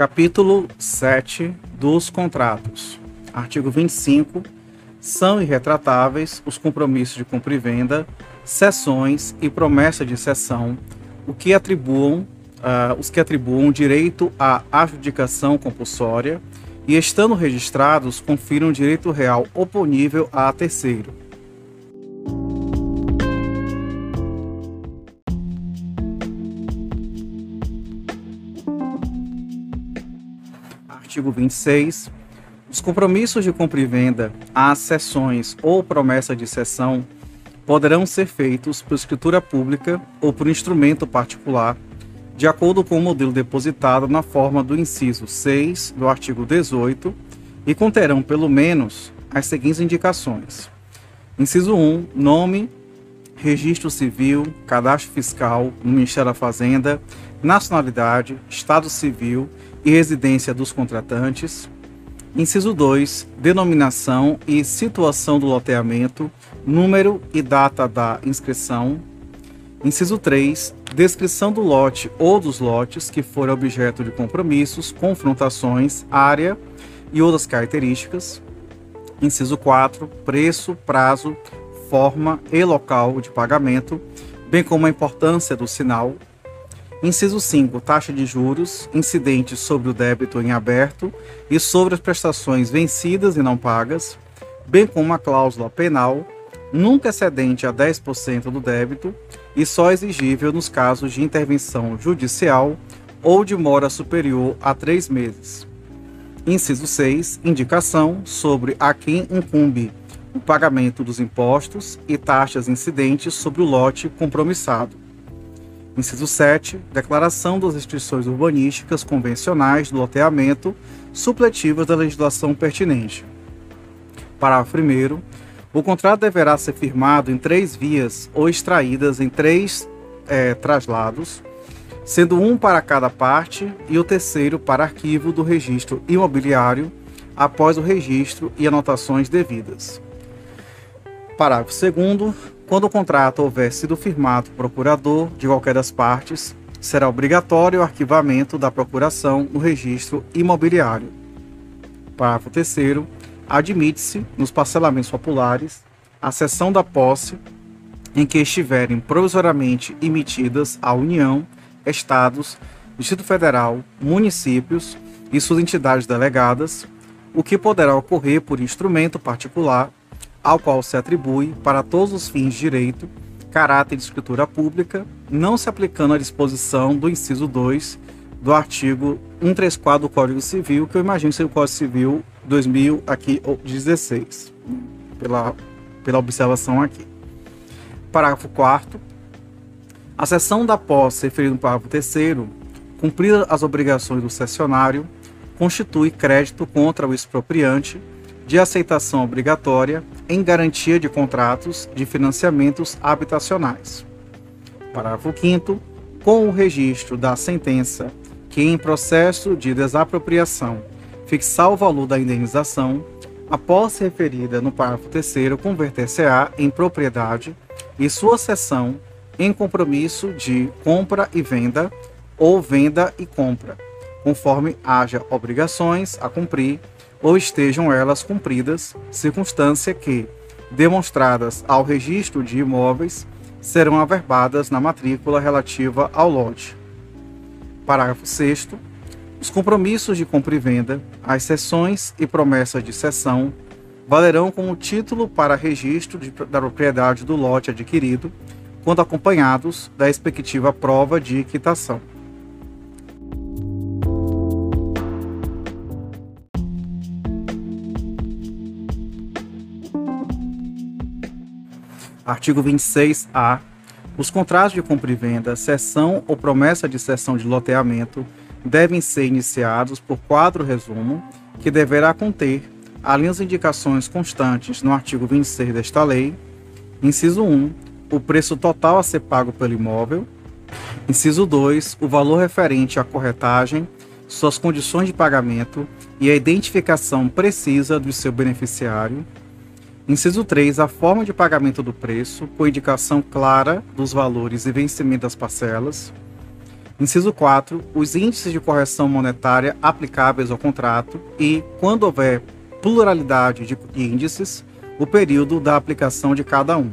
Capítulo 7 dos contratos. Artigo 25. São irretratáveis os compromissos de compra e venda, cessões e promessa de cessão, o que atribuam, uh, os que atribuam direito à adjudicação compulsória e, estando registrados, confiram direito real oponível a terceiro artigo 26, os compromissos de compra e venda, às cessões ou promessa de cessão poderão ser feitos por escritura pública ou por instrumento particular, de acordo com o modelo depositado na forma do inciso 6 do artigo 18 e conterão pelo menos as seguintes indicações: inciso 1, nome, registro civil, cadastro fiscal no Ministério da Fazenda, nacionalidade, estado civil e residência dos contratantes. Inciso 2. Denominação e situação do loteamento, número e data da inscrição. Inciso 3. Descrição do lote ou dos lotes que foram objeto de compromissos, confrontações, área e outras características. Inciso 4. Preço, prazo, forma e local de pagamento, bem como a importância do sinal, Inciso 5. Taxa de juros incidentes sobre o débito em aberto e sobre as prestações vencidas e não pagas, bem como uma cláusula penal nunca excedente a 10% do débito e só exigível nos casos de intervenção judicial ou de mora superior a três meses. Inciso 6. Indicação sobre a quem incumbe o pagamento dos impostos e taxas incidentes sobre o lote compromissado Inciso 7. Declaração das restrições urbanísticas convencionais do loteamento supletivas da legislação pertinente. Parágrafo 1. O contrato deverá ser firmado em três vias ou extraídas em três é, traslados, sendo um para cada parte e o terceiro para arquivo do registro imobiliário após o registro e anotações devidas. Parágrafo 2. Quando o contrato houver sido firmado procurador de qualquer das partes, será obrigatório o arquivamento da procuração no registro imobiliário. Parágrafo 3. Admite-se, nos parcelamentos populares, a cessão da posse em que estiverem provisoriamente emitidas à União, Estados, Distrito Federal, municípios e suas entidades delegadas, o que poderá ocorrer por instrumento particular ao qual se atribui, para todos os fins de direito, caráter de escritura pública, não se aplicando à disposição do inciso 2 do artigo 134 do Código Civil, que eu imagino ser o Código Civil 2016, pela, pela observação aqui. Parágrafo 4 A sessão da posse referida no parágrafo 3 cumpridas as obrigações do cessionário, constitui crédito contra o expropriante de aceitação obrigatória em garantia de contratos de financiamentos habitacionais. Parágrafo 5 com o registro da sentença que em processo de desapropriação fixar o valor da indenização, a posse referida no parágrafo 3 converter-se-á em propriedade e sua cessão em compromisso de compra e venda ou venda e compra, conforme haja obrigações a cumprir ou estejam elas cumpridas, circunstância que, demonstradas ao registro de imóveis, serão averbadas na matrícula relativa ao lote. Parágrafo 6 Os compromissos de compra e venda, as cessões e promessas de cessão valerão como título para registro de, da propriedade do lote adquirido, quando acompanhados da respectiva prova de quitação. Artigo 26-A. Os contratos de compra e venda, cessão ou promessa de cessão de loteamento devem ser iniciados por quadro resumo, que deverá conter, além das indicações constantes no artigo 26 desta lei, inciso 1, o preço total a ser pago pelo imóvel, inciso 2, o valor referente à corretagem, suas condições de pagamento e a identificação precisa do seu beneficiário, Inciso 3. A forma de pagamento do preço, com indicação clara dos valores e vencimento das parcelas. Inciso 4. Os índices de correção monetária aplicáveis ao contrato e, quando houver pluralidade de índices, o período da aplicação de cada um.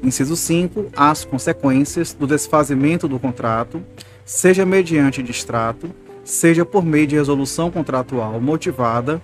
Inciso 5. As consequências do desfazimento do contrato, seja mediante distrato, seja por meio de resolução contratual motivada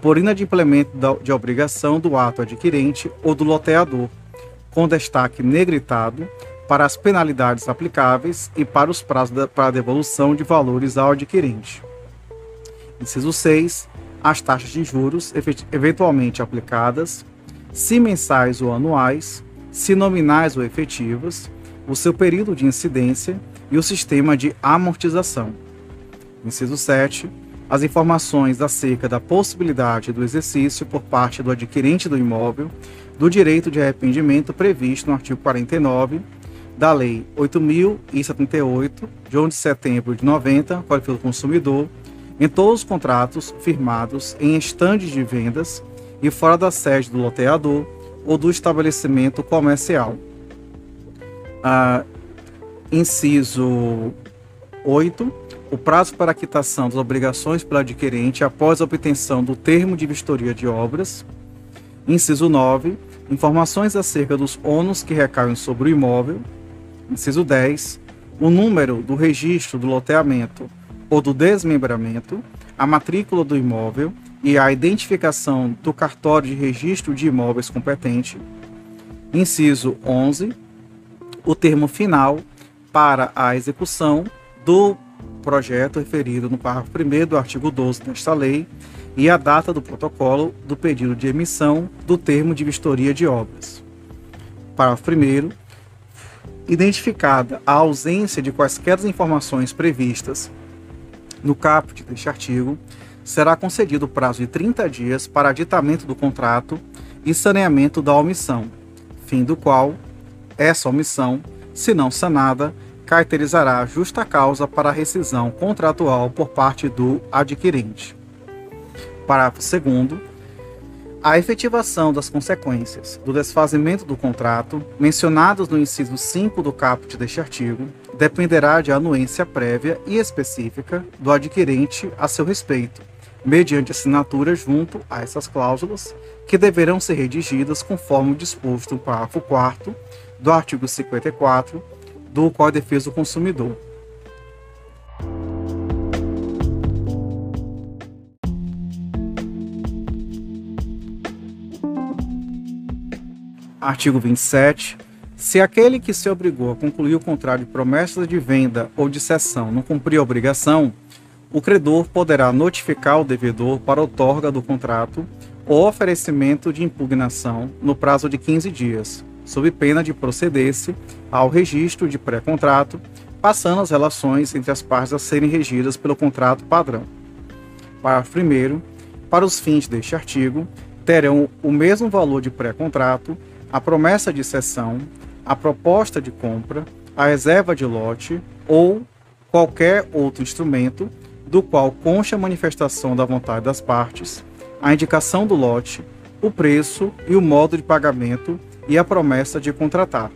por inadimplemento de obrigação do ato adquirente ou do loteador, com destaque negritado para as penalidades aplicáveis e para os prazos da, para a devolução de valores ao adquirente. Inciso 6. As taxas de juros eventualmente aplicadas, se mensais ou anuais, se nominais ou efetivas, o seu período de incidência e o sistema de amortização. Inciso 7. As informações acerca da possibilidade do exercício por parte do adquirente do imóvel do direito de arrependimento previsto no artigo 49 da Lei 8.078, de 11 de setembro de 90, Código do Consumidor, em todos os contratos firmados em estandes de vendas e fora da sede do loteador ou do estabelecimento comercial. Ah, inciso 8. O prazo para a quitação das obrigações pelo adquirente após a obtenção do termo de vistoria de obras. Inciso 9. Informações acerca dos ônus que recaem sobre o imóvel, Inciso 10. O número do registro do loteamento ou do desmembramento, a matrícula do imóvel e a identificação do cartório de registro de imóveis competente. Inciso 11. O termo final para a execução do projeto referido no parágrafo 1 do artigo 12 desta lei e a data do protocolo do pedido de emissão do termo de vistoria de obras. Parágrafo 1 identificada a ausência de quaisquer informações previstas no caput deste artigo, será concedido o prazo de 30 dias para aditamento do contrato e saneamento da omissão, fim do qual essa omissão, se não sanada, caracterizará justa causa para rescisão contratual por parte do adquirente. Parágrafo 2 a efetivação das consequências do desfazimento do contrato, mencionados no inciso 5 do caput deste artigo, dependerá de anuência prévia e específica do adquirente a seu respeito, mediante assinatura junto a essas cláusulas, que deverão ser redigidas conforme disposto no parágrafo 4 do artigo 54 do Código de Defesa do Consumidor Artigo 27. Se aquele que se obrigou a concluir o contrato de promessa de venda ou de cessão não cumprir a obrigação, o credor poderá notificar o devedor para outorga do contrato ou oferecimento de impugnação no prazo de 15 dias, sob pena de proceder-se ao registro de pré-contrato, passando as relações entre as partes a serem regidas pelo contrato padrão. Parágrafo 1. Para os fins deste artigo, terão o mesmo valor de pré-contrato a promessa de cessão, a proposta de compra, a reserva de lote ou qualquer outro instrumento do qual conste a manifestação da vontade das partes, a indicação do lote, o preço e o modo de pagamento e a promessa de contratar.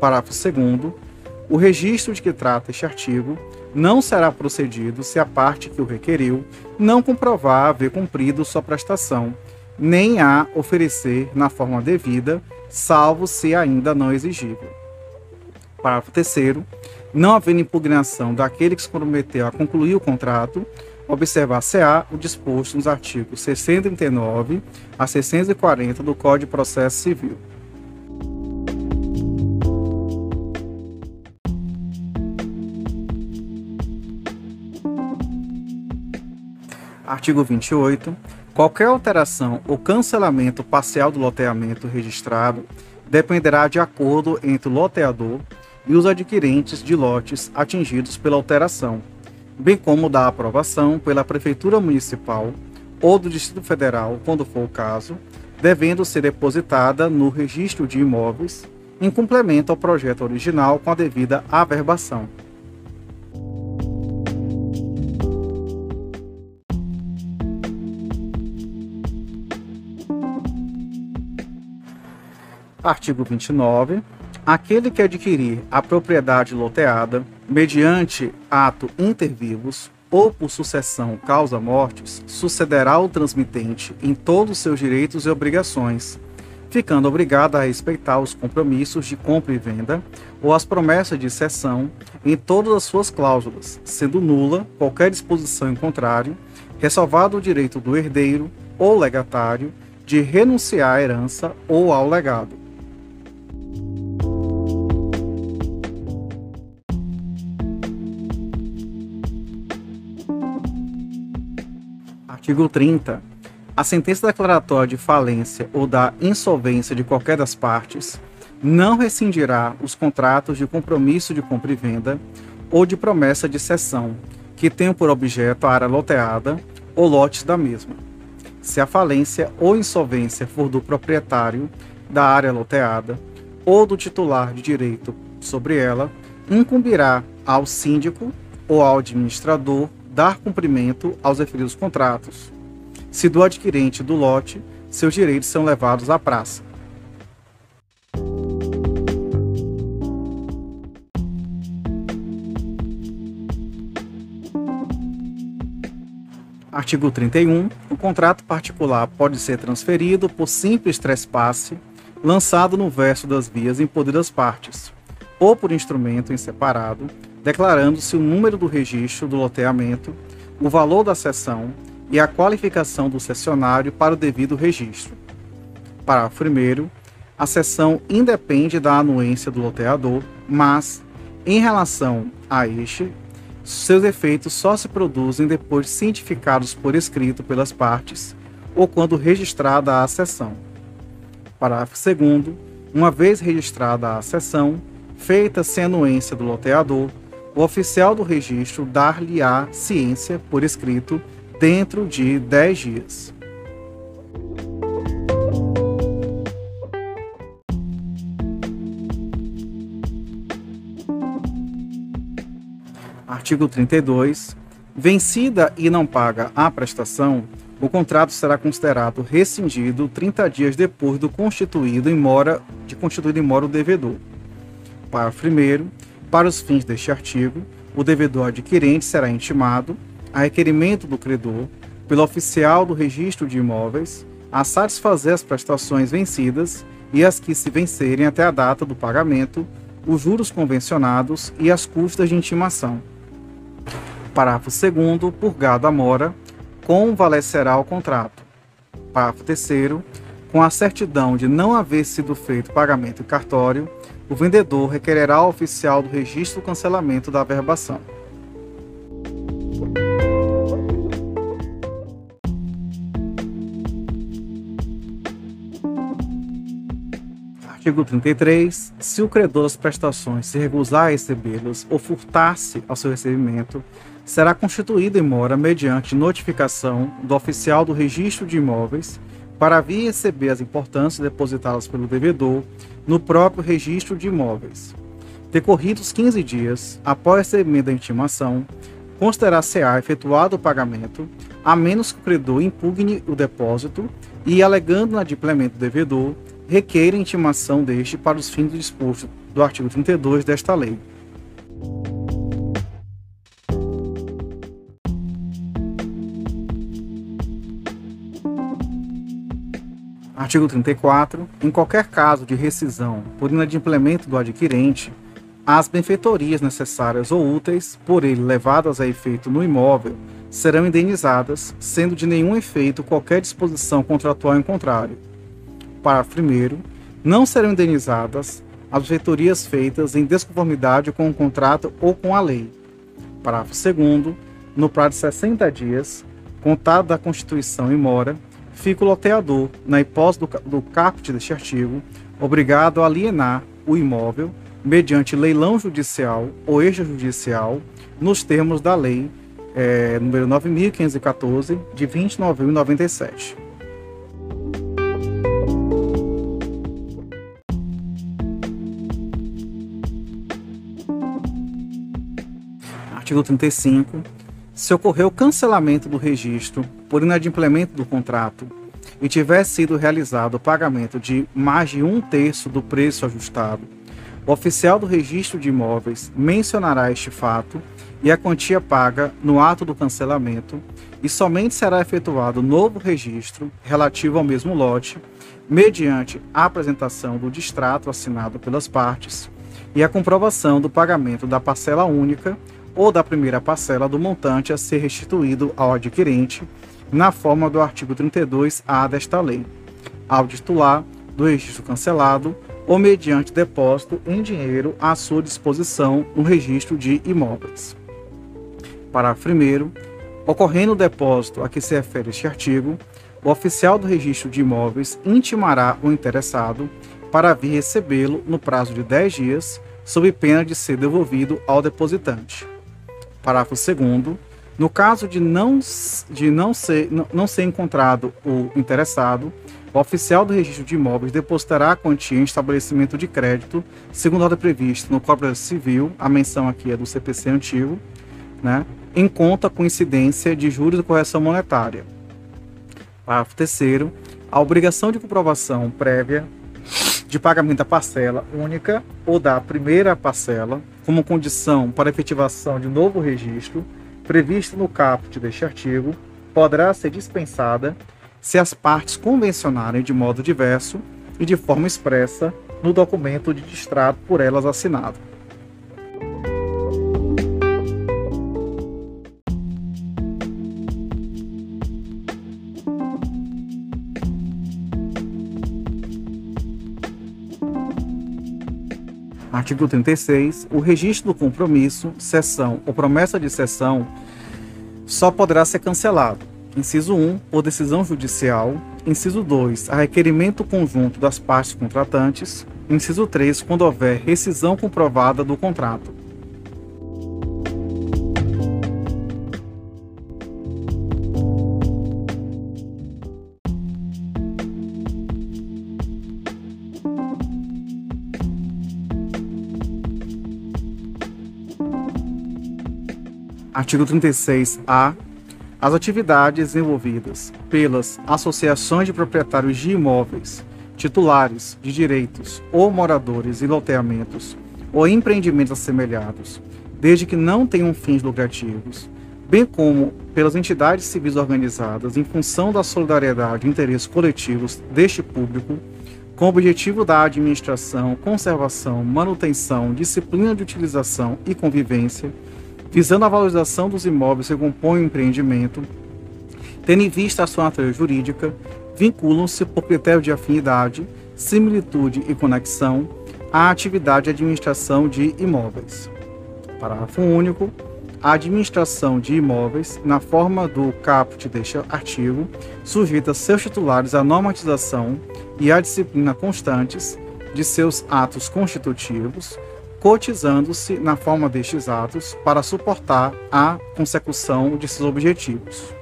Parágrafo 2 o registro de que trata este artigo não será procedido se a parte que o requeriu não comprovar haver cumprido sua prestação nem a oferecer na forma devida, salvo se ainda não exigível. Parágrafo 3 não havendo impugnação daquele que se comprometeu a concluir o contrato, observar-se-á o disposto nos artigos 639 a 640 do Código de Processo Civil. Artigo 28 Qualquer alteração ou cancelamento parcial do loteamento registrado dependerá de acordo entre o loteador e os adquirentes de lotes atingidos pela alteração, bem como da aprovação pela Prefeitura Municipal ou do Distrito Federal, quando for o caso, devendo ser depositada no registro de imóveis, em complemento ao projeto original com a devida averbação. Artigo 29. Aquele que adquirir a propriedade loteada, mediante ato inter vivos, ou por sucessão causa mortes, sucederá o transmitente em todos os seus direitos e obrigações, ficando obrigado a respeitar os compromissos de compra e venda ou as promessas de cessão em todas as suas cláusulas, sendo nula qualquer disposição em contrário, ressalvado o direito do herdeiro ou legatário de renunciar à herança ou ao legado. Artigo 30. A sentença declaratória de falência ou da insolvência de qualquer das partes não rescindirá os contratos de compromisso de compra e venda ou de promessa de cessão que tenham por objeto a área loteada ou lotes da mesma. Se a falência ou insolvência for do proprietário da área loteada ou do titular de direito sobre ela, incumbirá ao síndico ou ao administrador dar cumprimento aos referidos contratos. Se do adquirente do lote, seus direitos são levados à praça. Artigo 31. O contrato particular pode ser transferido por simples trespasse lançado no verso das vias em poder das partes, ou por instrumento em separado, declarando-se o número do registro do loteamento, o valor da cessão e a qualificação do cessionário para o devido registro. Parágrafo 1. A cessão independe da anuência do loteador, mas, em relação a este, seus efeitos só se produzem depois de cientificados por escrito pelas partes ou quando registrada a cessão. Parágrafo 2. Uma vez registrada a cessão, feita sem anuência do loteador, o oficial do registro dar-lhe-á ciência por escrito dentro de 10 dias. Artigo 32. Vencida e não paga a prestação, o contrato será considerado rescindido 30 dias depois do constituído em mora, de constituído em mora o devedor. Parágrafo 1 para os fins deste artigo, o devedor adquirente será intimado, a requerimento do credor, pelo oficial do registro de imóveis, a satisfazer as prestações vencidas e as que se vencerem até a data do pagamento, os juros convencionados e as custas de intimação. Parágrafo 2 purgado a mora, convalescerá o contrato. Parágrafo 3 com a certidão de não haver sido feito pagamento cartório, o vendedor requererá ao oficial do registro o cancelamento da averbação. Artigo 33. Se o credor das prestações se recusar a recebê-las ou furtar-se ao seu recebimento, será constituído em mora mediante notificação do oficial do registro de imóveis para vir receber as importâncias depositadas pelo devedor no próprio registro de imóveis. Decorridos 15 dias após recebimento da intimação, considerar-se-á efetuado o pagamento, a menos que o credor impugne o depósito e, alegando o adimplemento do devedor, requeira a intimação deste para os fins do disposto do artigo 32 desta lei. Artigo 34. Em qualquer caso de rescisão por inadimplemento do adquirente, as benfeitorias necessárias ou úteis por ele levadas a efeito no imóvel serão indenizadas, sendo de nenhum efeito qualquer disposição contratual em contrário. Parágrafo 1. Não serão indenizadas as benfeitorias feitas em desconformidade com o contrato ou com a lei. Parágrafo 2. No prazo de 60 dias, contado da constituição em mora, fica o loteador, na hipótese do, do caput deste artigo, obrigado a alienar o imóvel mediante leilão judicial ou extrajudicial nos termos da lei é, número 9.514, de 20 de novembro de 97. Artigo 35 se ocorreu o cancelamento do registro por inadimplemento do contrato e tiver sido realizado o pagamento de mais de um terço do preço ajustado, O oficial do registro de imóveis mencionará este fato e a quantia paga no ato do cancelamento, e somente será efetuado novo registro relativo ao mesmo lote, mediante a apresentação do distrato assinado pelas partes e a comprovação do pagamento da parcela única ou da primeira parcela do montante a ser restituído ao adquirente, na forma do artigo 32-A desta lei, ao titular do registro cancelado ou mediante depósito em dinheiro à sua disposição no registro de imóveis. Parágrafo 1. Ocorrendo o depósito a que se refere este artigo, o oficial do registro de imóveis intimará o interessado para vir recebê-lo no prazo de 10 dias, sob pena de ser devolvido ao depositante. Parágrafo 2. No caso de não, de não, ser, não, ser encontrado o interessado, o oficial do registro de imóveis depositará a quantia em estabelecimento de crédito, segundo a ordem prevista no Código Civil, a menção aqui é do CPC antigo, né, em conta com incidência de juros e correção monetária. Parágrafo 3 a obrigação de comprovação prévia de pagamento da parcela única ou da primeira parcela, como condição para efetivação de novo registro, prevista no caput deste artigo, poderá ser dispensada se as partes convencionarem de modo diverso e de forma expressa no documento de distrato por elas assinado. Artigo 36. O registro do compromisso, cessão ou promessa de cessão só poderá ser cancelado. Inciso 1, por decisão judicial. Inciso 2, a requerimento conjunto das partes contratantes. Inciso 3, quando houver rescisão comprovada do contrato. Artigo 36-A. As atividades desenvolvidas pelas associações de proprietários de imóveis, titulares de direitos ou moradores em loteamentos ou empreendimentos assemelhados, desde que não tenham fins lucrativos, bem como pelas entidades civis organizadas em função da solidariedade e interesses coletivos deste público, com o objetivo da administração, conservação, manutenção, disciplina de utilização e convivência visando a valorização dos imóveis que compõem o empreendimento, tendo em vista a sua natureza jurídica, vinculam-se por critério de afinidade, similitude e conexão à atividade de administração de imóveis. Parágrafo único. A administração de imóveis, na forma do caput deste artigo, sujeita seus titulares à normatização e à disciplina constantes de seus atos constitutivos, cotizando-se na forma destes atos para suportar a consecução de seus objetivos.